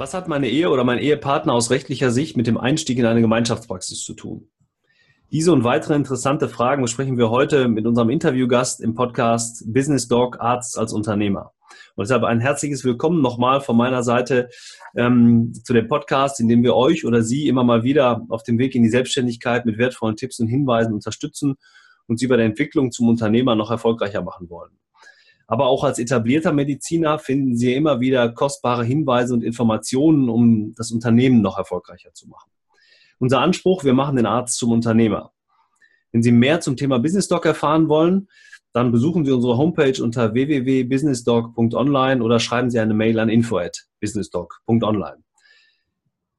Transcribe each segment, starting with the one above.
Was hat meine Ehe oder mein Ehepartner aus rechtlicher Sicht mit dem Einstieg in eine Gemeinschaftspraxis zu tun? Diese und weitere interessante Fragen besprechen wir heute mit unserem Interviewgast im Podcast Business Dog Arzt als Unternehmer. Und deshalb ein herzliches Willkommen nochmal von meiner Seite ähm, zu dem Podcast, in dem wir euch oder Sie immer mal wieder auf dem Weg in die Selbstständigkeit mit wertvollen Tipps und Hinweisen unterstützen und Sie bei der Entwicklung zum Unternehmer noch erfolgreicher machen wollen. Aber auch als etablierter Mediziner finden Sie immer wieder kostbare Hinweise und Informationen, um das Unternehmen noch erfolgreicher zu machen. Unser Anspruch, wir machen den Arzt zum Unternehmer. Wenn Sie mehr zum Thema Business Doc erfahren wollen, dann besuchen Sie unsere Homepage unter www.businessdoc.online oder schreiben Sie eine Mail an info@businessdoc.online.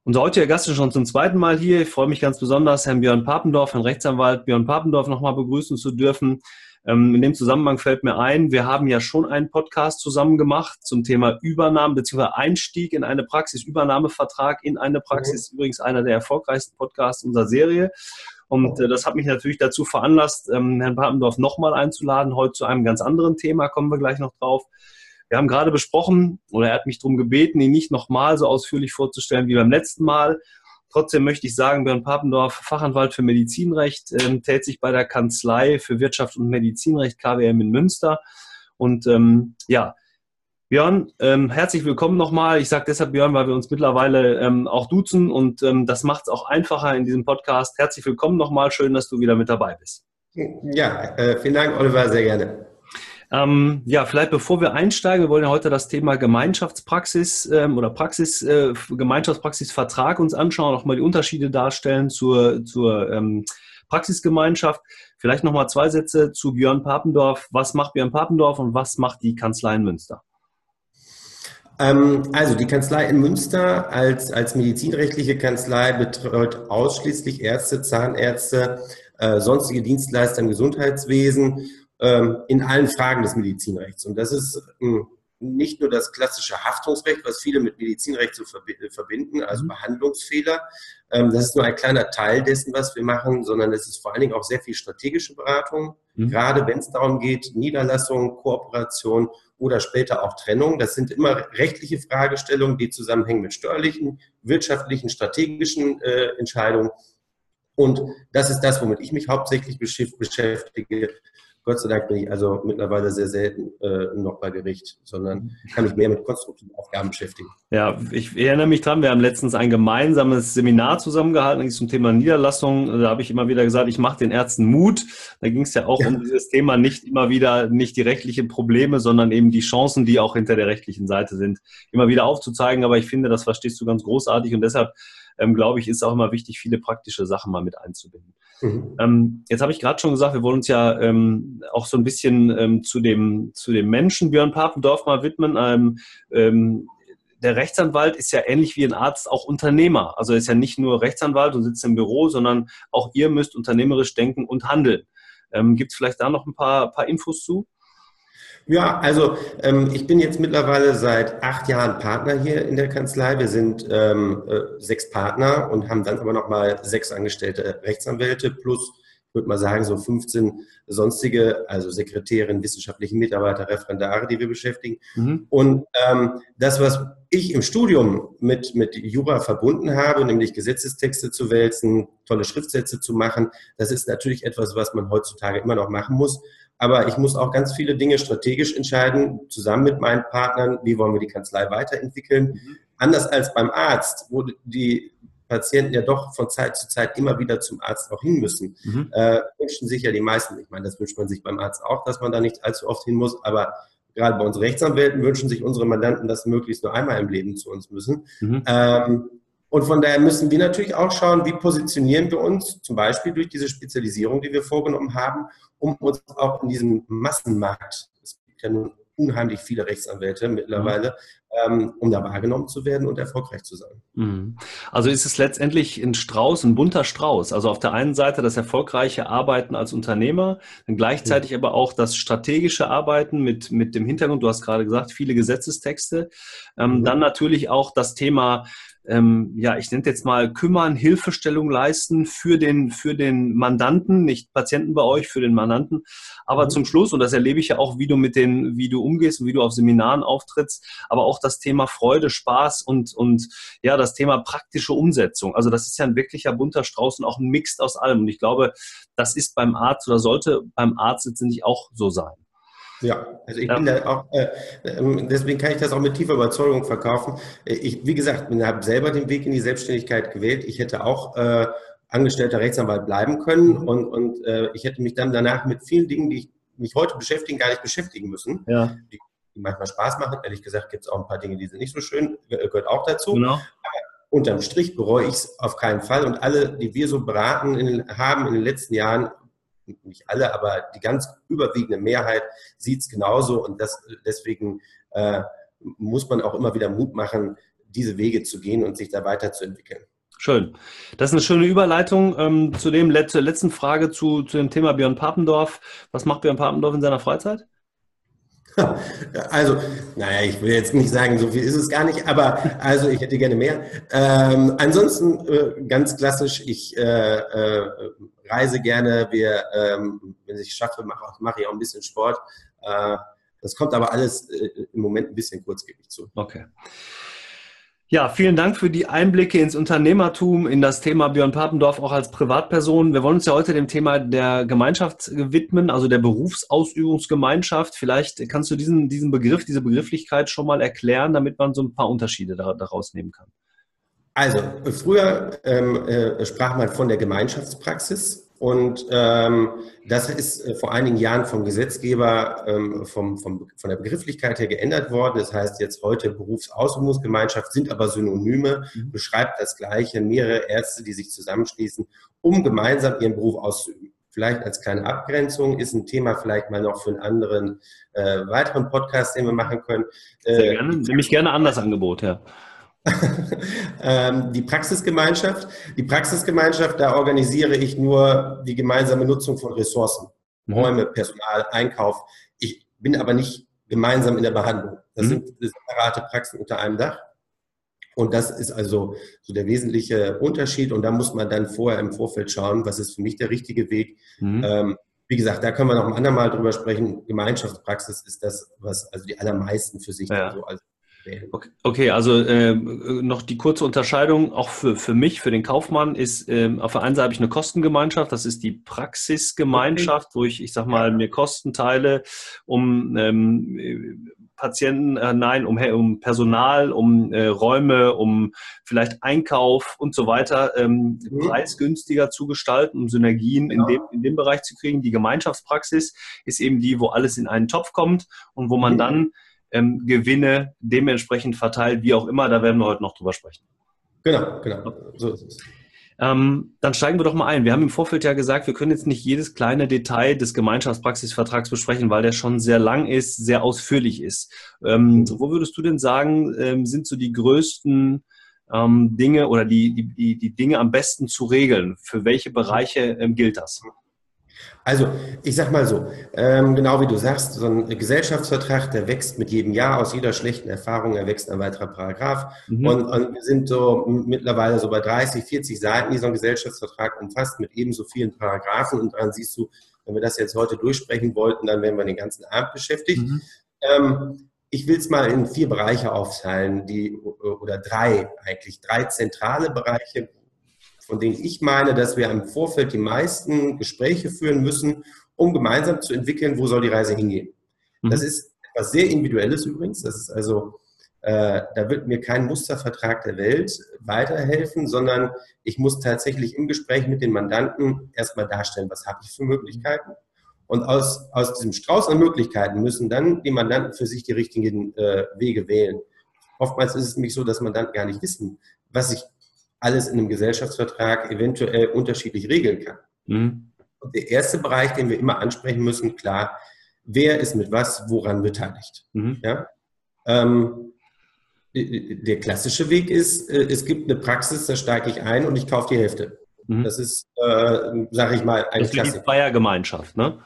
Unser heutiger Gast ist schon zum zweiten Mal hier. Ich freue mich ganz besonders, Herrn Björn Papendorf, Herrn Rechtsanwalt Björn Papendorf nochmal begrüßen zu dürfen. Ähm, in dem Zusammenhang fällt mir ein, wir haben ja schon einen Podcast zusammen gemacht zum Thema Übernahme bzw. Einstieg in eine Praxis, Übernahmevertrag in eine Praxis. Mhm. Übrigens einer der erfolgreichsten Podcasts unserer Serie. Und äh, das hat mich natürlich dazu veranlasst, ähm, Herrn Papendorf nochmal einzuladen, heute zu einem ganz anderen Thema, kommen wir gleich noch drauf. Wir haben gerade besprochen, oder er hat mich darum gebeten, ihn nicht nochmal so ausführlich vorzustellen wie beim letzten Mal. Trotzdem möchte ich sagen, Björn Papendorf, Fachanwalt für Medizinrecht, ähm, tätigt sich bei der Kanzlei für Wirtschaft und Medizinrecht KWM in Münster. Und ähm, ja, Björn, ähm, herzlich willkommen nochmal. Ich sage deshalb Björn, weil wir uns mittlerweile ähm, auch duzen und ähm, das macht es auch einfacher in diesem Podcast. Herzlich willkommen nochmal. Schön, dass du wieder mit dabei bist. Ja, äh, vielen Dank, Oliver, sehr gerne. Ähm, ja, vielleicht bevor wir einsteigen, wir wollen ja heute das Thema Gemeinschaftspraxis ähm, oder Praxis, äh, Gemeinschaftspraxisvertrag uns anschauen, auch mal die Unterschiede darstellen zur, zur ähm, Praxisgemeinschaft. Vielleicht nochmal zwei Sätze zu Björn Papendorf. Was macht Björn Papendorf und was macht die Kanzlei in Münster? Ähm, also die Kanzlei in Münster als, als medizinrechtliche Kanzlei betreut ausschließlich Ärzte, Zahnärzte, äh, sonstige Dienstleister im Gesundheitswesen in allen Fragen des Medizinrechts. Und das ist ähm, nicht nur das klassische Haftungsrecht, was viele mit Medizinrecht zu verbinden, also mhm. Behandlungsfehler. Ähm, das ist nur ein kleiner Teil dessen, was wir machen, sondern es ist vor allen Dingen auch sehr viel strategische Beratung, mhm. gerade wenn es darum geht, Niederlassung, Kooperation oder später auch Trennung. Das sind immer rechtliche Fragestellungen, die zusammenhängen mit steuerlichen, wirtschaftlichen, strategischen äh, Entscheidungen. Und das ist das, womit ich mich hauptsächlich beschäftige. Gott sei Dank bin ich also mittlerweile sehr selten äh, noch bei Gericht, sondern kann mich mehr mit konstruktiven Aufgaben beschäftigen. Ja, ich erinnere mich dran, wir haben letztens ein gemeinsames Seminar zusammengehalten zum Thema Niederlassung. Da habe ich immer wieder gesagt, ich mache den Ärzten Mut. Da ging es ja auch ja. um dieses Thema nicht immer wieder, nicht die rechtlichen Probleme, sondern eben die Chancen, die auch hinter der rechtlichen Seite sind, immer wieder aufzuzeigen. Aber ich finde, das verstehst du ganz großartig und deshalb ähm, glaube ich, ist auch immer wichtig, viele praktische Sachen mal mit einzubinden. Mhm. Ähm, jetzt habe ich gerade schon gesagt, wir wollen uns ja ähm, auch so ein bisschen ähm, zu, dem, zu dem Menschen Björn Papendorf mal widmen. Ähm, ähm, der Rechtsanwalt ist ja ähnlich wie ein Arzt auch Unternehmer. Also er ist ja nicht nur Rechtsanwalt und sitzt im Büro, sondern auch ihr müsst unternehmerisch denken und handeln. Gibt es vielleicht da noch ein paar, paar Infos zu? Ja, also ähm, ich bin jetzt mittlerweile seit acht Jahren Partner hier in der Kanzlei. Wir sind ähm, äh, sechs Partner und haben dann aber nochmal sechs angestellte Rechtsanwälte plus, ich würde mal sagen, so 15 sonstige, also Sekretärin, wissenschaftliche Mitarbeiter, Referendare, die wir beschäftigen. Mhm. Und ähm, das, was ich im Studium mit, mit Jura verbunden habe, nämlich Gesetzestexte zu wälzen, tolle Schriftsätze zu machen, das ist natürlich etwas, was man heutzutage immer noch machen muss. Aber ich muss auch ganz viele Dinge strategisch entscheiden, zusammen mit meinen Partnern, wie wollen wir die Kanzlei weiterentwickeln. Mhm. Anders als beim Arzt, wo die Patienten ja doch von Zeit zu Zeit immer wieder zum Arzt auch hin müssen. Mhm. Äh, wünschen sich ja die meisten, ich meine, das wünscht man sich beim Arzt auch, dass man da nicht allzu oft hin muss, aber gerade bei uns Rechtsanwälten wünschen sich unsere Mandanten, dass möglichst nur einmal im Leben zu uns müssen. Mhm. Ähm, und von daher müssen wir natürlich auch schauen, wie positionieren wir uns, zum Beispiel durch diese Spezialisierung, die wir vorgenommen haben, um uns auch in diesem Massenmarkt, es gibt ja nun unheimlich viele Rechtsanwälte mittlerweile, ähm, um da wahrgenommen zu werden und erfolgreich zu sein. Mhm. Also ist es letztendlich ein Strauß, ein bunter Strauß. Also auf der einen Seite das erfolgreiche Arbeiten als Unternehmer, dann gleichzeitig ja. aber auch das strategische Arbeiten mit, mit dem Hintergrund, du hast gerade gesagt, viele Gesetzestexte. Ähm, mhm. Dann natürlich auch das Thema ähm, ja, ich nenne jetzt mal kümmern, Hilfestellung leisten für den, für den Mandanten, nicht Patienten bei euch, für den Mandanten. Aber mhm. zum Schluss, und das erlebe ich ja auch, wie du mit den, wie du umgehst und wie du auf Seminaren auftrittst, aber auch das Thema Freude, Spaß und, und ja, das Thema praktische Umsetzung. Also das ist ja ein wirklicher bunter Strauß und auch ein Mix aus allem. Und ich glaube, das ist beim Arzt oder sollte beim Arzt letztendlich auch so sein. Ja, also ich ja. bin da auch, äh, ähm, deswegen kann ich das auch mit tiefer Überzeugung verkaufen. Äh, ich, wie gesagt, habe selber den Weg in die Selbstständigkeit gewählt. Ich hätte auch äh, angestellter Rechtsanwalt bleiben können mhm. und, und äh, ich hätte mich dann danach mit vielen Dingen, die ich mich heute beschäftigen, gar nicht beschäftigen müssen. Ja. Die, die manchmal Spaß machen. Ehrlich gesagt gibt es auch ein paar Dinge, die sind nicht so schön, gehört auch dazu. Genau. Aber unterm Strich bereue ich es auf keinen Fall. Und alle, die wir so beraten in, haben in den letzten Jahren, nicht alle, aber die ganz überwiegende Mehrheit sieht es genauso und das, deswegen äh, muss man auch immer wieder Mut machen, diese Wege zu gehen und sich da weiterzuentwickeln. Schön. Das ist eine schöne Überleitung ähm, zu dem Let letzten Frage zu, zu dem Thema Björn Papendorf. Was macht Björn Papendorf in seiner Freizeit? Also, naja, ich will jetzt nicht sagen, so viel ist es gar nicht, aber also ich hätte gerne mehr. Ähm, ansonsten äh, ganz klassisch, ich äh, äh, reise gerne, wir, ähm, wenn ich schaffe, mache mach ich auch ein bisschen Sport. Äh, das kommt aber alles äh, im Moment ein bisschen kurzgebig zu. Okay. Ja, vielen Dank für die Einblicke ins Unternehmertum, in das Thema Björn Papendorf auch als Privatperson. Wir wollen uns ja heute dem Thema der Gemeinschaft widmen, also der Berufsausübungsgemeinschaft. Vielleicht kannst du diesen, diesen Begriff, diese Begrifflichkeit schon mal erklären, damit man so ein paar Unterschiede daraus nehmen kann. Also, früher ähm, äh, sprach man von der Gemeinschaftspraxis und ähm, das ist äh, vor einigen Jahren vom Gesetzgeber ähm, vom, vom, von der Begrifflichkeit her geändert worden. Das heißt jetzt heute Berufsausübungsgemeinschaft, sind aber Synonyme, mhm. beschreibt das Gleiche, mehrere Ärzte, die sich zusammenschließen, um gemeinsam ihren Beruf auszuüben. Vielleicht als kleine Abgrenzung ist ein Thema vielleicht mal noch für einen anderen äh, weiteren Podcast, den wir machen können. Äh, Sehr gerne, nämlich gerne anders Angebot, ja. Ähm, die Praxisgemeinschaft. Die Praxisgemeinschaft, da organisiere ich nur die gemeinsame Nutzung von Ressourcen, mhm. Räume, Personal, Einkauf. Ich bin aber nicht gemeinsam in der Behandlung. Das mhm. sind separate Praxen unter einem Dach. Und das ist also so der wesentliche Unterschied. Und da muss man dann vorher im Vorfeld schauen, was ist für mich der richtige Weg. Mhm. Ähm, wie gesagt, da können wir noch ein andermal drüber sprechen. Gemeinschaftspraxis ist das, was also die allermeisten für sich ja. so als Okay, also äh, noch die kurze Unterscheidung, auch für, für mich, für den Kaufmann, ist äh, auf der einen Seite habe ich eine Kostengemeinschaft, das ist die Praxisgemeinschaft, okay. wo ich, ich sag mal, mir Kosten teile, um ähm, Patienten, äh, nein, um, um Personal, um äh, Räume, um vielleicht Einkauf und so weiter ähm, mhm. preisgünstiger zu gestalten, um Synergien ja. in, dem, in dem Bereich zu kriegen. Die Gemeinschaftspraxis ist eben die, wo alles in einen Topf kommt und wo man mhm. dann ähm, Gewinne dementsprechend verteilt, wie auch immer. Da werden wir heute noch drüber sprechen. Genau, genau. So ist es. Ähm, dann steigen wir doch mal ein. Wir haben im Vorfeld ja gesagt, wir können jetzt nicht jedes kleine Detail des Gemeinschaftspraxisvertrags besprechen, weil der schon sehr lang ist, sehr ausführlich ist. Ähm, wo würdest du denn sagen, ähm, sind so die größten ähm, Dinge oder die, die, die Dinge am besten zu regeln? Für welche Bereiche ähm, gilt das? Also, ich sag mal so, ähm, genau wie du sagst, so ein Gesellschaftsvertrag, der wächst mit jedem Jahr, aus jeder schlechten Erfahrung erwächst ein weiterer Paragraph. Mhm. Und, und, wir sind so mittlerweile so bei 30, 40 Seiten, die so ein Gesellschaftsvertrag umfasst, mit ebenso vielen Paragraphen. Und daran siehst du, wenn wir das jetzt heute durchsprechen wollten, dann wären wir den ganzen Abend beschäftigt. Mhm. Ähm, ich will es mal in vier Bereiche aufteilen, die, oder drei eigentlich, drei zentrale Bereiche, von denen ich meine, dass wir im Vorfeld die meisten Gespräche führen müssen, um gemeinsam zu entwickeln, wo soll die Reise hingehen. Mhm. Das ist etwas sehr Individuelles übrigens. Das ist also, äh, da wird mir kein Mustervertrag der Welt weiterhelfen, sondern ich muss tatsächlich im Gespräch mit den Mandanten erstmal darstellen, was habe ich für Möglichkeiten. Und aus, aus diesem Strauß an Möglichkeiten müssen dann die Mandanten für sich die richtigen äh, Wege wählen. Oftmals ist es nämlich so, dass Mandanten gar nicht wissen, was ich alles in einem Gesellschaftsvertrag eventuell unterschiedlich regeln kann. Mhm. Und der erste Bereich, den wir immer ansprechen müssen, klar, wer ist mit was, woran beteiligt. Mhm. Ja? Ähm, der klassische Weg ist, äh, es gibt eine Praxis, da steige ich ein und ich kaufe die Hälfte. Mhm. Das ist, äh, sage ich mal, ein. Das ist die Feiergemeinschaft, ne?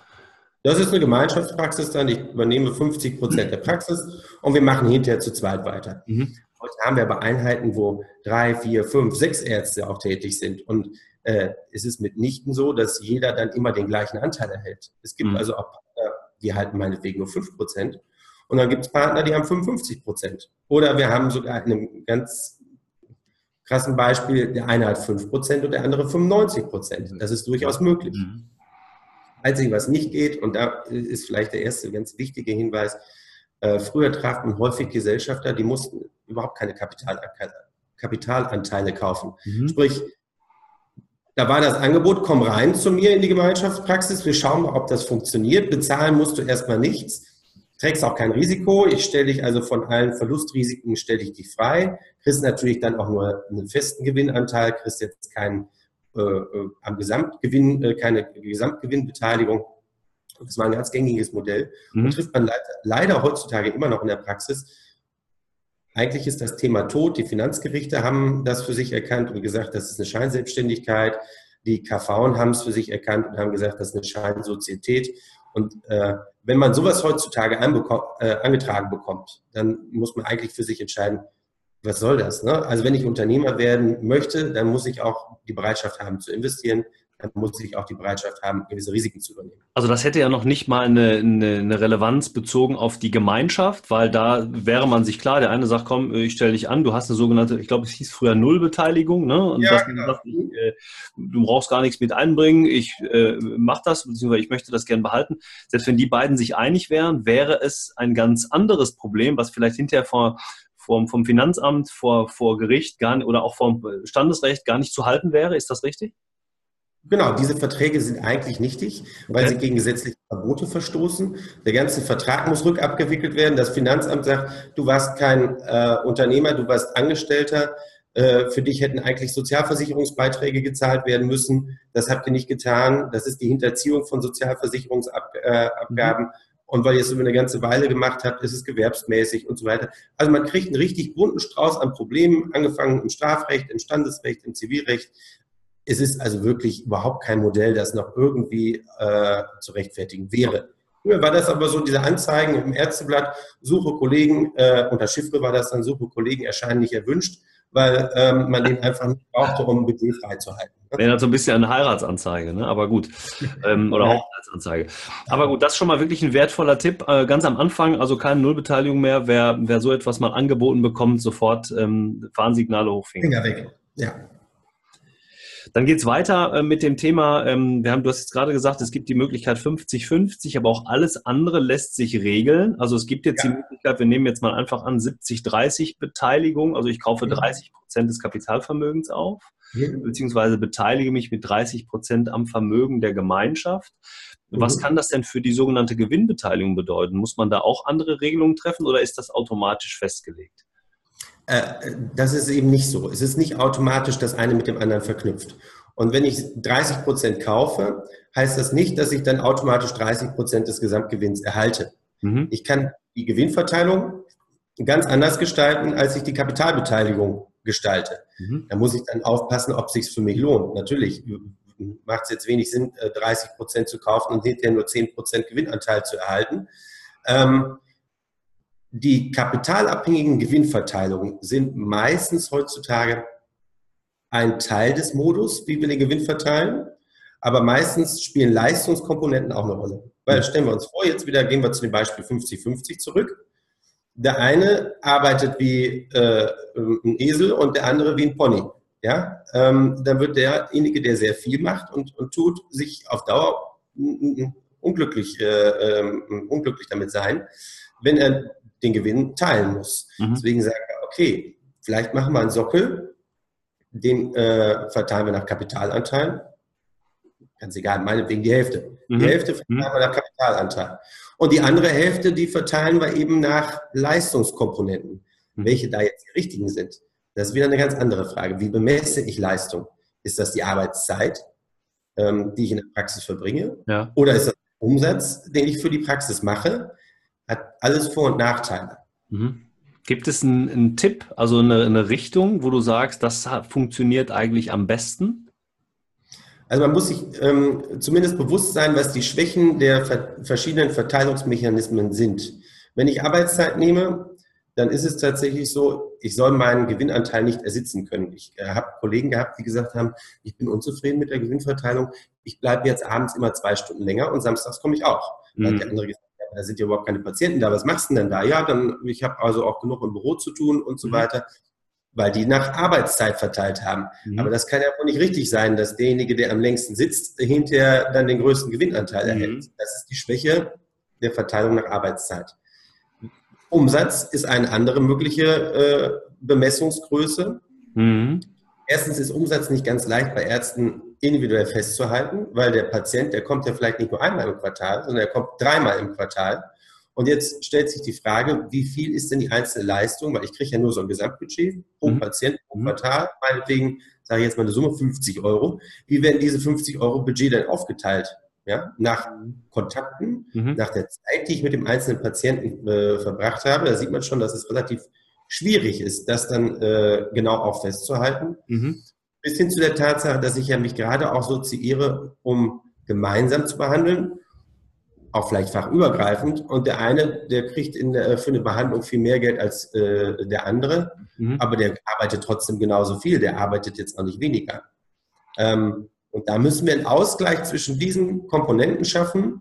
Das ist eine Gemeinschaftspraxis dann. Ich übernehme 50 Prozent der Praxis und wir machen hinterher zu zweit weiter. Mhm. Heute haben wir aber Einheiten, wo drei, vier, fünf, sechs Ärzte auch tätig sind. Und äh, es ist mitnichten so, dass jeder dann immer den gleichen Anteil erhält. Es gibt mhm. also auch Partner, die halten meinetwegen nur fünf Prozent. Und dann gibt es Partner, die haben 55 Prozent. Oder wir haben sogar einen ganz krassen Beispiel, der eine hat 5 Prozent und der andere 95 Prozent. Das ist durchaus möglich. Mhm. Einzig, was nicht geht, und da ist vielleicht der erste ganz wichtige Hinweis, äh, früher traf man häufig Gesellschafter, die mussten überhaupt keine Kapital, Kapitalanteile kaufen. Mhm. Sprich, da war das Angebot, komm rein zu mir in die Gemeinschaftspraxis, wir schauen mal, ob das funktioniert. Bezahlen musst du erstmal nichts, trägst auch kein Risiko. Ich stelle dich also von allen Verlustrisiken, stelle ich dich frei. Kriegst natürlich dann auch nur einen festen Gewinnanteil, kriegst jetzt keinen äh, äh, am Gesamtgewinn, äh, keine Gesamtgewinnbeteiligung. Das war ein ganz gängiges Modell. Mhm. Und trifft man leider, leider heutzutage immer noch in der Praxis. Eigentlich ist das Thema tot. Die Finanzgerichte haben das für sich erkannt und gesagt, das ist eine Scheinselbstständigkeit. Die KV haben es für sich erkannt und haben gesagt, das ist eine Scheinsozietät. Und äh, wenn man sowas heutzutage äh, angetragen bekommt, dann muss man eigentlich für sich entscheiden, was soll das? Ne? Also wenn ich Unternehmer werden möchte, dann muss ich auch die Bereitschaft haben zu investieren, dann muss ich auch die Bereitschaft haben, gewisse Risiken zu übernehmen. Also das hätte ja noch nicht mal eine, eine, eine, Relevanz bezogen auf die Gemeinschaft, weil da wäre man sich klar, der eine sagt, komm, ich stelle dich an, du hast eine sogenannte, ich glaube, es hieß früher Nullbeteiligung, ne? Und ja, genau. sagt, ich, äh, du brauchst gar nichts mit einbringen, ich äh, mache das, beziehungsweise ich möchte das gern behalten. Selbst wenn die beiden sich einig wären, wäre es ein ganz anderes Problem, was vielleicht hinterher vor vom, vom Finanzamt, vor, vor Gericht gar, oder auch vom Standesrecht gar nicht zu halten wäre. Ist das richtig? Genau, diese Verträge sind eigentlich nichtig, weil okay. sie gegen gesetzliche Verbote verstoßen. Der ganze Vertrag muss rückabgewickelt werden. Das Finanzamt sagt, du warst kein äh, Unternehmer, du warst Angestellter. Äh, für dich hätten eigentlich Sozialversicherungsbeiträge gezahlt werden müssen. Das habt ihr nicht getan. Das ist die Hinterziehung von Sozialversicherungsabgaben. Mhm. Und weil ihr es über eine ganze Weile gemacht habt, ist es gewerbsmäßig und so weiter. Also man kriegt einen richtig bunten Strauß an Problemen, angefangen im Strafrecht, im Standesrecht, im Zivilrecht. Es ist also wirklich überhaupt kein Modell, das noch irgendwie äh, zu rechtfertigen wäre. Früher war das aber so, diese Anzeigen im Ärzteblatt, Suche Kollegen, äh, unter Chiffre war das dann, Suche Kollegen erscheinen nicht erwünscht, weil ähm, man den einfach nicht brauchte, um Budget freizuhalten. Wäre so ein bisschen eine Heiratsanzeige, ne? aber gut. Ähm, oder Hochzeitsanzeige. Aber gut, das ist schon mal wirklich ein wertvoller Tipp. Äh, ganz am Anfang, also keine Nullbeteiligung mehr. Wer, wer so etwas mal angeboten bekommt, sofort ähm, Warnsignale hochfinger. Finger weg, ja. Dann geht es weiter äh, mit dem Thema, ähm, wir haben, du hast jetzt gerade gesagt, es gibt die Möglichkeit 50-50, aber auch alles andere lässt sich regeln. Also es gibt jetzt ja. die Möglichkeit, wir nehmen jetzt mal einfach an 70-30 Beteiligung, also ich kaufe 30 Prozent des Kapitalvermögens auf, ja. beziehungsweise beteilige mich mit 30 Prozent am Vermögen der Gemeinschaft. Was mhm. kann das denn für die sogenannte Gewinnbeteiligung bedeuten? Muss man da auch andere Regelungen treffen oder ist das automatisch festgelegt? Äh, das ist eben nicht so. Es ist nicht automatisch das eine mit dem anderen verknüpft. Und wenn ich 30 Prozent kaufe, heißt das nicht, dass ich dann automatisch 30 Prozent des Gesamtgewinns erhalte. Mhm. Ich kann die Gewinnverteilung ganz anders gestalten, als ich die Kapitalbeteiligung gestalte. Mhm. Da muss ich dann aufpassen, ob es sich für mich lohnt. Natürlich macht es jetzt wenig Sinn, 30 äh, Prozent zu kaufen und hinterher nur 10 Prozent Gewinnanteil zu erhalten. Ähm, die kapitalabhängigen Gewinnverteilungen sind meistens heutzutage ein Teil des Modus, wie wir den Gewinn verteilen, aber meistens spielen Leistungskomponenten auch eine Rolle. Weil stellen wir uns vor, jetzt wieder gehen wir zu dem Beispiel 50-50 zurück. Der eine arbeitet wie äh, ein Esel und der andere wie ein Pony. Ja, ähm, dann wird derjenige, der sehr viel macht und, und tut, sich auf Dauer unglücklich, äh, äh, unglücklich damit sein, wenn er den Gewinn teilen muss. Mhm. Deswegen sagen wir, okay, vielleicht machen wir einen Sockel, den äh, verteilen wir nach Kapitalanteilen. Ganz egal, meinetwegen die Hälfte. Mhm. Die Hälfte verteilen mhm. wir nach Kapitalanteil. Und die andere Hälfte, die verteilen wir eben nach Leistungskomponenten. Mhm. Welche da jetzt die richtigen sind, das ist wieder eine ganz andere Frage. Wie bemesse ich Leistung? Ist das die Arbeitszeit, ähm, die ich in der Praxis verbringe? Ja. Oder ist das Umsatz, den ich für die Praxis mache? Hat alles Vor- und Nachteile. Mhm. Gibt es einen, einen, Tipp, also eine, eine Richtung, wo du sagst, das funktioniert eigentlich am besten? Also man muss sich ähm, zumindest bewusst sein, was die Schwächen der ver verschiedenen Verteilungsmechanismen sind. Wenn ich Arbeitszeit nehme, dann ist es tatsächlich so, ich soll meinen Gewinnanteil nicht ersitzen können. Ich äh, habe Kollegen gehabt, die gesagt haben, ich bin unzufrieden mit der Gewinnverteilung, ich bleibe jetzt abends immer zwei Stunden länger und samstags komme ich auch. Mhm. Hat der andere gesagt, da sind ja überhaupt keine Patienten da, was machst du denn da? Ja, dann, ich habe also auch genug im Büro zu tun und so mhm. weiter weil die nach Arbeitszeit verteilt haben. Mhm. Aber das kann ja wohl nicht richtig sein, dass derjenige, der am längsten sitzt, hinterher dann den größten Gewinnanteil mhm. erhält. Das ist die Schwäche der Verteilung nach Arbeitszeit. Umsatz ist eine andere mögliche äh, Bemessungsgröße. Mhm. Erstens ist Umsatz nicht ganz leicht bei Ärzten individuell festzuhalten, weil der Patient, der kommt ja vielleicht nicht nur einmal im Quartal, sondern er kommt dreimal im Quartal. Und jetzt stellt sich die Frage, wie viel ist denn die einzelne Leistung, weil ich kriege ja nur so ein Gesamtbudget pro mhm. Patient pro mhm. Quartal, meinetwegen sage ich jetzt mal eine Summe 50 Euro. Wie werden diese 50 Euro Budget dann aufgeteilt? Ja, nach Kontakten, mhm. nach der Zeit, die ich mit dem einzelnen Patienten äh, verbracht habe, da sieht man schon, dass es relativ schwierig ist, das dann äh, genau auch festzuhalten. Mhm. Bis hin zu der Tatsache, dass ich ja mich gerade auch soziiere, um gemeinsam zu behandeln auch vielleicht fachübergreifend. Und der eine, der kriegt in, für eine Behandlung viel mehr Geld als äh, der andere, mhm. aber der arbeitet trotzdem genauso viel. Der arbeitet jetzt auch nicht weniger. Ähm, und da müssen wir einen Ausgleich zwischen diesen Komponenten schaffen,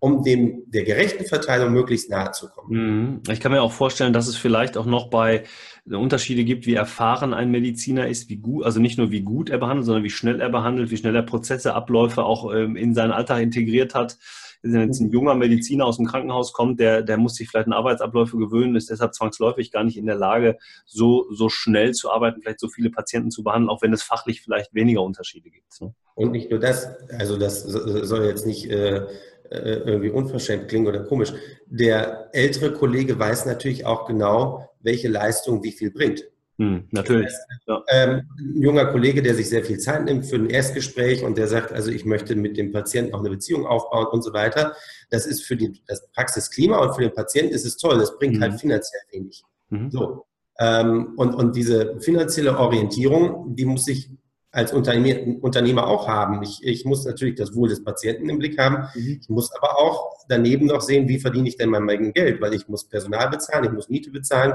um dem der gerechten Verteilung möglichst nahe zu kommen. Mhm. Ich kann mir auch vorstellen, dass es vielleicht auch noch bei äh, Unterschiede gibt, wie erfahren ein Mediziner ist, wie gut, also nicht nur wie gut er behandelt, sondern wie schnell er behandelt, wie schnell er Prozesse, Abläufe auch ähm, in seinen Alltag integriert hat wenn jetzt ein junger Mediziner aus dem Krankenhaus kommt, der, der muss sich vielleicht an Arbeitsabläufe gewöhnen, ist deshalb zwangsläufig gar nicht in der Lage, so, so schnell zu arbeiten, vielleicht so viele Patienten zu behandeln, auch wenn es fachlich vielleicht weniger Unterschiede gibt. Ne? Und nicht nur das, also das soll jetzt nicht äh, irgendwie unverschämt klingen oder komisch. Der ältere Kollege weiß natürlich auch genau, welche Leistung wie viel bringt. Hm, natürlich. Ja. Ähm, ein junger Kollege, der sich sehr viel Zeit nimmt für ein Erstgespräch und der sagt, also ich möchte mit dem Patienten auch eine Beziehung aufbauen und so weiter. Das ist für die, das Praxisklima und für den Patienten ist es toll. Das bringt mhm. halt finanziell wenig. Mhm. So. Ähm, und, und diese finanzielle Orientierung, die muss ich als Unternehmer, auch haben. Ich, ich muss natürlich das Wohl des Patienten im Blick haben. Mhm. Ich muss aber auch daneben noch sehen, wie verdiene ich denn mein eigenes Geld, weil ich muss Personal bezahlen, ich muss Miete bezahlen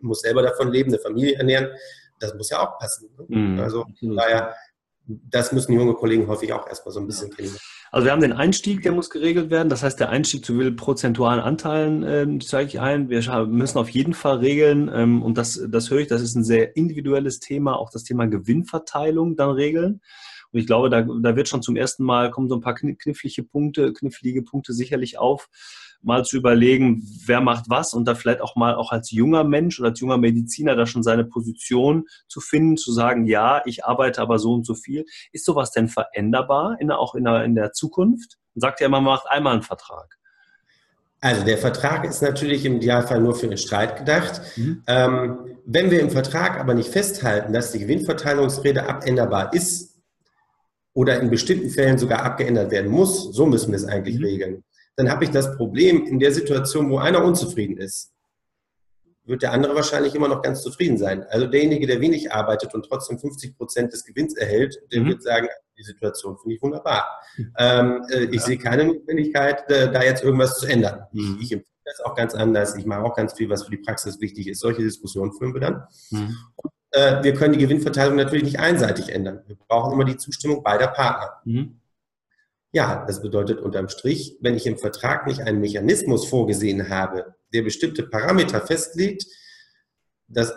muss selber davon leben, eine Familie ernähren. Das muss ja auch passen. Ne? Mhm. Also daher, das müssen junge Kollegen häufig auch erstmal so ein bisschen kennen. Also wir haben den Einstieg, der muss geregelt werden. Das heißt, der Einstieg zu prozentualen Anteilen äh, zeige ich ein. Wir müssen auf jeden Fall regeln, ähm, und das, das höre ich, das ist ein sehr individuelles Thema, auch das Thema Gewinnverteilung dann regeln. Und ich glaube, da, da wird schon zum ersten Mal kommen so ein paar knifflige Punkte, knifflige Punkte sicherlich auf mal zu überlegen, wer macht was und da vielleicht auch mal auch als junger Mensch oder als junger Mediziner da schon seine Position zu finden, zu sagen, ja, ich arbeite aber so und so viel. Ist sowas denn veränderbar in, auch in der, in der Zukunft? Man sagt ja immer, man macht einmal einen Vertrag. Also der Vertrag ist natürlich im Idealfall nur für den Streit gedacht. Mhm. Ähm, wenn wir im Vertrag aber nicht festhalten, dass die Gewinnverteilungsrede abänderbar ist oder in bestimmten Fällen sogar abgeändert werden muss, so müssen wir es eigentlich mhm. regeln dann habe ich das Problem in der Situation, wo einer unzufrieden ist, wird der andere wahrscheinlich immer noch ganz zufrieden sein. Also derjenige, der wenig arbeitet und trotzdem 50 Prozent des Gewinns erhält, der mhm. wird sagen, die Situation finde ich wunderbar. Mhm. Ähm, äh, ich ja. sehe keine Notwendigkeit, äh, da jetzt irgendwas zu ändern. Mhm. Ich, ich empfehle das auch ganz anders. Ich mache auch ganz viel, was für die Praxis wichtig ist. Solche Diskussionen führen wir dann. Mhm. Und, äh, wir können die Gewinnverteilung natürlich nicht einseitig ändern. Wir brauchen immer die Zustimmung beider Partner. Mhm. Ja, das bedeutet unterm Strich, wenn ich im Vertrag nicht einen Mechanismus vorgesehen habe, der bestimmte Parameter festlegt, dass,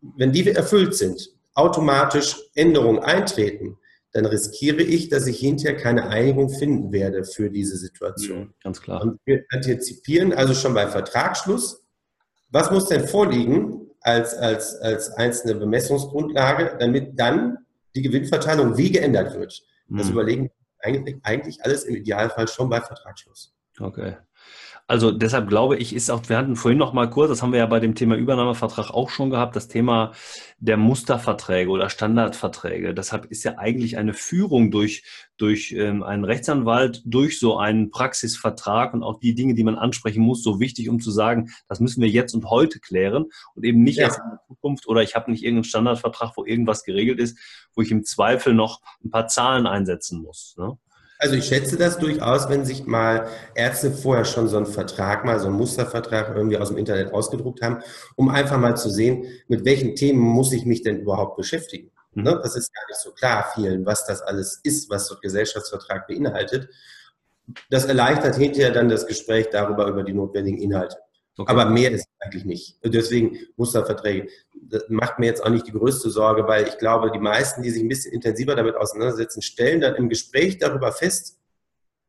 wenn die erfüllt sind, automatisch Änderungen eintreten, dann riskiere ich, dass ich hinterher keine Einigung finden werde für diese Situation. Ja, ganz klar. Und wir antizipieren also schon bei Vertragsschluss, was muss denn vorliegen als, als, als einzelne Bemessungsgrundlage, damit dann die Gewinnverteilung wie geändert wird. Das mhm. überlegen eigentlich, eigentlich alles im Idealfall schon bei Vertragsschluss. Okay. Also deshalb glaube ich, ist auch, wir hatten vorhin noch mal kurz, das haben wir ja bei dem Thema Übernahmevertrag auch schon gehabt, das Thema der Musterverträge oder Standardverträge. Deshalb ist ja eigentlich eine Führung durch, durch ähm, einen Rechtsanwalt, durch so einen Praxisvertrag und auch die Dinge, die man ansprechen muss, so wichtig, um zu sagen, das müssen wir jetzt und heute klären und eben nicht ja. erst in der Zukunft oder ich habe nicht irgendeinen Standardvertrag, wo irgendwas geregelt ist, wo ich im Zweifel noch ein paar Zahlen einsetzen muss. Ne? Also ich schätze das durchaus, wenn sich mal Ärzte vorher schon so einen Vertrag, mal so einen Mustervertrag irgendwie aus dem Internet ausgedruckt haben, um einfach mal zu sehen, mit welchen Themen muss ich mich denn überhaupt beschäftigen. Mhm. Ne? Das ist gar nicht so klar vielen, was das alles ist, was so ein Gesellschaftsvertrag beinhaltet. Das erleichtert hinterher dann das Gespräch darüber, über die notwendigen Inhalte. Okay. Aber mehr ist eigentlich nicht. Deswegen Musterverträge. Das macht mir jetzt auch nicht die größte Sorge, weil ich glaube, die meisten, die sich ein bisschen intensiver damit auseinandersetzen, stellen dann im Gespräch darüber fest,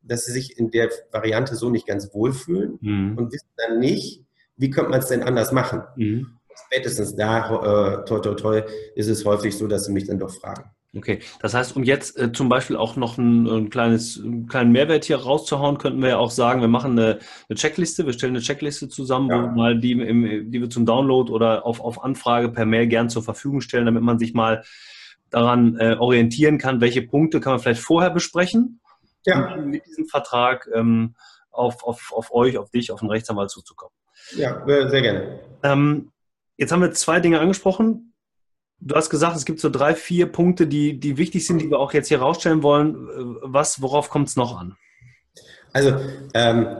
dass sie sich in der Variante so nicht ganz wohlfühlen mhm. und wissen dann nicht, wie könnte man es denn anders machen. Mhm. Spätestens da, äh, toi, toi, toi, ist es häufig so, dass sie mich dann doch fragen. Okay, das heißt, um jetzt äh, zum Beispiel auch noch ein, ein kleines, einen kleinen Mehrwert hier rauszuhauen, könnten wir ja auch sagen, wir machen eine, eine Checkliste, wir stellen eine Checkliste zusammen, ja. wo mal die, im, die wir zum Download oder auf, auf Anfrage per Mail gern zur Verfügung stellen, damit man sich mal daran äh, orientieren kann, welche Punkte kann man vielleicht vorher besprechen, ja. um mit diesem Vertrag ähm, auf, auf, auf euch, auf dich, auf den Rechtsanwalt zuzukommen. Ja, sehr gerne. Ähm, jetzt haben wir zwei Dinge angesprochen Du hast gesagt, es gibt so drei, vier Punkte, die, die wichtig sind, die wir auch jetzt hier rausstellen wollen. Was, worauf kommt es noch an? Also, ähm,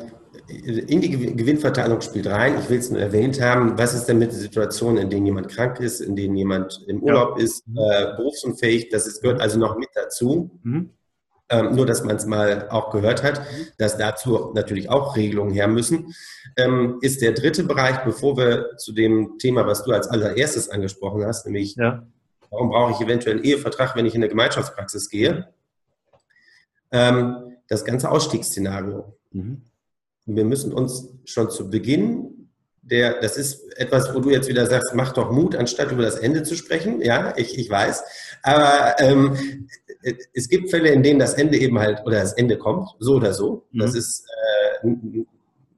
in die Gewinnverteilung spielt rein. Ich will es nur erwähnt haben. Was ist denn mit der Situation, in denen jemand krank ist, in denen jemand im Urlaub ja. ist, äh, berufsunfähig? Das ist, gehört also noch mit dazu. Mhm. Ähm, nur, dass man es mal auch gehört hat, dass dazu natürlich auch Regelungen her müssen, ähm, ist der dritte Bereich, bevor wir zu dem Thema, was du als allererstes angesprochen hast, nämlich ja. warum brauche ich eventuell einen Ehevertrag, wenn ich in eine Gemeinschaftspraxis gehe, ähm, das ganze Ausstiegsszenario. Mhm. Wir müssen uns schon zu Beginn der, das ist etwas, wo du jetzt wieder sagst, mach doch Mut, anstatt über das Ende zu sprechen. Ja, ich, ich weiß. Aber ähm, es gibt Fälle, in denen das Ende eben halt, oder das Ende kommt, so oder so. Mhm. Das ist äh,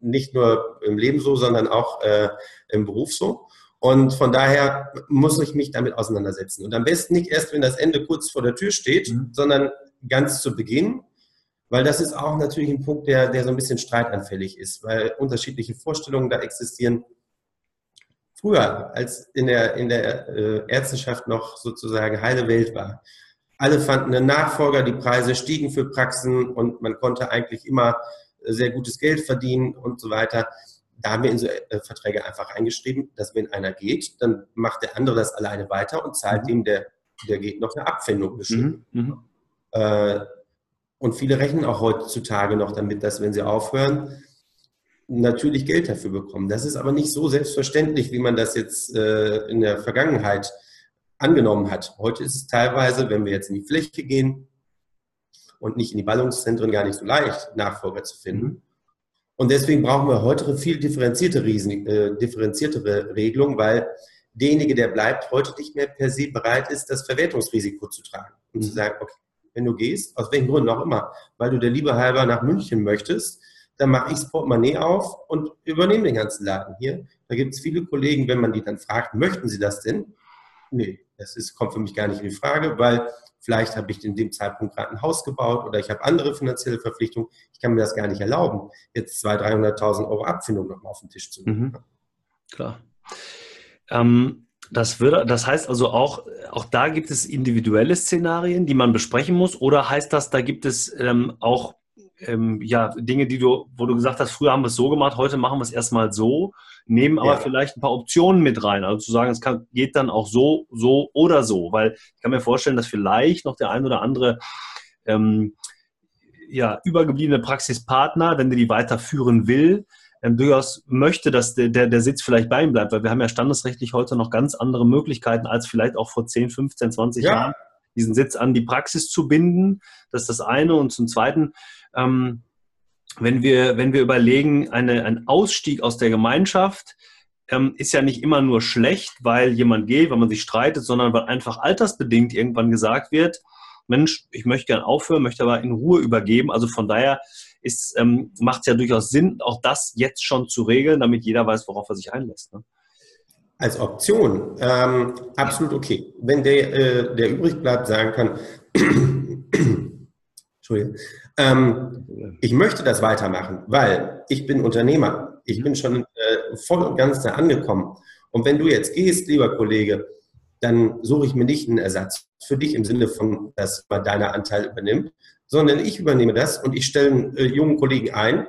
nicht nur im Leben so, sondern auch äh, im Beruf so. Und von daher muss ich mich damit auseinandersetzen. Und am besten nicht erst, wenn das Ende kurz vor der Tür steht, mhm. sondern ganz zu Beginn, weil das ist auch natürlich ein Punkt, der, der so ein bisschen streitanfällig ist, weil unterschiedliche Vorstellungen da existieren. Früher, als in der, in der äh, Ärzteschaft noch sozusagen heile Welt war, alle fanden einen Nachfolger, die Preise stiegen für Praxen und man konnte eigentlich immer äh, sehr gutes Geld verdienen und so weiter. Da haben wir in so äh, Verträge einfach eingeschrieben, dass wenn einer geht, dann macht der andere das alleine weiter und zahlt mhm. dem, der, der geht, noch eine Abfindung bestimmt. Mhm. mhm. Äh, und viele rechnen auch heutzutage noch damit, dass wenn sie aufhören, natürlich Geld dafür bekommen. Das ist aber nicht so selbstverständlich, wie man das jetzt in der Vergangenheit angenommen hat. Heute ist es teilweise, wenn wir jetzt in die Fläche gehen und nicht in die Ballungszentren, gar nicht so leicht, Nachfolger zu finden. Und deswegen brauchen wir heute viel differenzierte Riesen, äh, differenziertere Regelungen, weil derjenige, der bleibt, heute nicht mehr per se bereit ist, das Verwertungsrisiko zu tragen und mhm. zu sagen, okay, wenn du gehst, aus welchen Gründen auch immer, weil du der Liebe halber nach München möchtest, dann mache ich das Portemonnaie auf und übernehme den ganzen Laden hier. Da gibt es viele Kollegen, wenn man die dann fragt, möchten sie das denn? Nee, das ist, kommt für mich gar nicht in die Frage, weil vielleicht habe ich in dem Zeitpunkt gerade ein Haus gebaut oder ich habe andere finanzielle Verpflichtungen. Ich kann mir das gar nicht erlauben, jetzt 200.000, 300.000 Euro Abfindung nochmal auf den Tisch zu nehmen. Mhm. Klar. Ähm, das, würde, das heißt also auch, auch da gibt es individuelle Szenarien, die man besprechen muss, oder heißt das, da gibt es ähm, auch ähm, ja, Dinge, die du, wo du gesagt hast, früher haben wir es so gemacht, heute machen wir es erstmal so nehmen aber ja. vielleicht ein paar Optionen mit rein. Also zu sagen, es kann, geht dann auch so, so oder so. Weil ich kann mir vorstellen, dass vielleicht noch der ein oder andere ähm, ja, übergebliebene Praxispartner, wenn der die weiterführen will, ähm, durchaus möchte, dass der, der, der Sitz vielleicht bei ihm bleibt. Weil wir haben ja standesrechtlich heute noch ganz andere Möglichkeiten als vielleicht auch vor 10, 15, 20 ja. Jahren, diesen Sitz an die Praxis zu binden. Das ist das eine. Und zum Zweiten, ähm, wenn wir, wenn wir überlegen, eine, ein Ausstieg aus der Gemeinschaft ähm, ist ja nicht immer nur schlecht, weil jemand geht, weil man sich streitet, sondern weil einfach altersbedingt irgendwann gesagt wird, Mensch, ich möchte gern aufhören, möchte aber in Ruhe übergeben. Also von daher ähm, macht es ja durchaus Sinn, auch das jetzt schon zu regeln, damit jeder weiß, worauf er sich einlässt. Ne? Als Option ähm, absolut okay. Wenn der, äh, der übrig bleibt, sagen kann, Entschuldigung, ähm, ich möchte das weitermachen, weil ich bin Unternehmer. Ich bin schon äh, voll und ganz da angekommen. Und wenn du jetzt gehst, lieber Kollege, dann suche ich mir nicht einen Ersatz für dich im Sinne von, dass man deinen Anteil übernimmt, sondern ich übernehme das und ich stelle einen äh, jungen Kollegen ein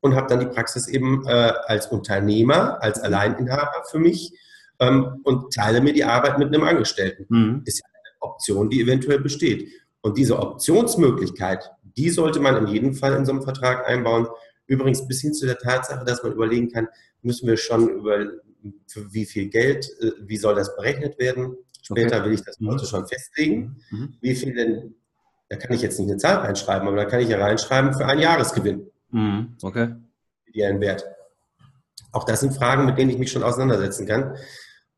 und habe dann die Praxis eben äh, als Unternehmer, als Alleininhaber für mich ähm, und teile mir die Arbeit mit einem Angestellten. Mhm. Ist ja eine Option, die eventuell besteht. Und diese Optionsmöglichkeit, die sollte man in jedem Fall in so einem Vertrag einbauen. Übrigens bis hin zu der Tatsache, dass man überlegen kann, müssen wir schon über für wie viel Geld, äh, wie soll das berechnet werden. Später okay. will ich das mhm. Auto schon festlegen. Mhm. Wie viel denn, da kann ich jetzt nicht eine Zahl reinschreiben, aber da kann ich ja reinschreiben für einen Jahresgewinn. Mhm. Okay. Die einen Wert. Auch das sind Fragen, mit denen ich mich schon auseinandersetzen kann.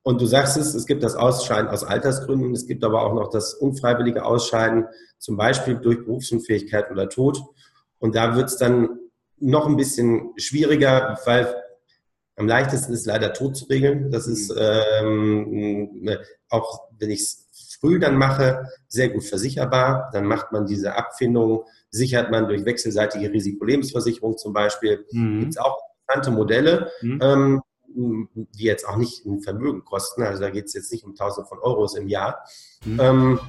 Und du sagst es, es gibt das Ausscheiden aus Altersgründen, es gibt aber auch noch das unfreiwillige Ausscheiden, zum Beispiel durch Berufsunfähigkeit oder Tod. Und da wird es dann noch ein bisschen schwieriger, weil am leichtesten ist leider Tod zu regeln. Das ist mhm. ähm, auch, wenn ich es früh dann mache, sehr gut versicherbar. Dann macht man diese Abfindung, sichert man durch wechselseitige Risikolebensversicherung zum Beispiel. Mhm. Gibt es auch interessante Modelle. Mhm. Ähm, die jetzt auch nicht ein Vermögen kosten. Also da geht es jetzt nicht um Tausende von Euros im Jahr. Mhm. Ähm,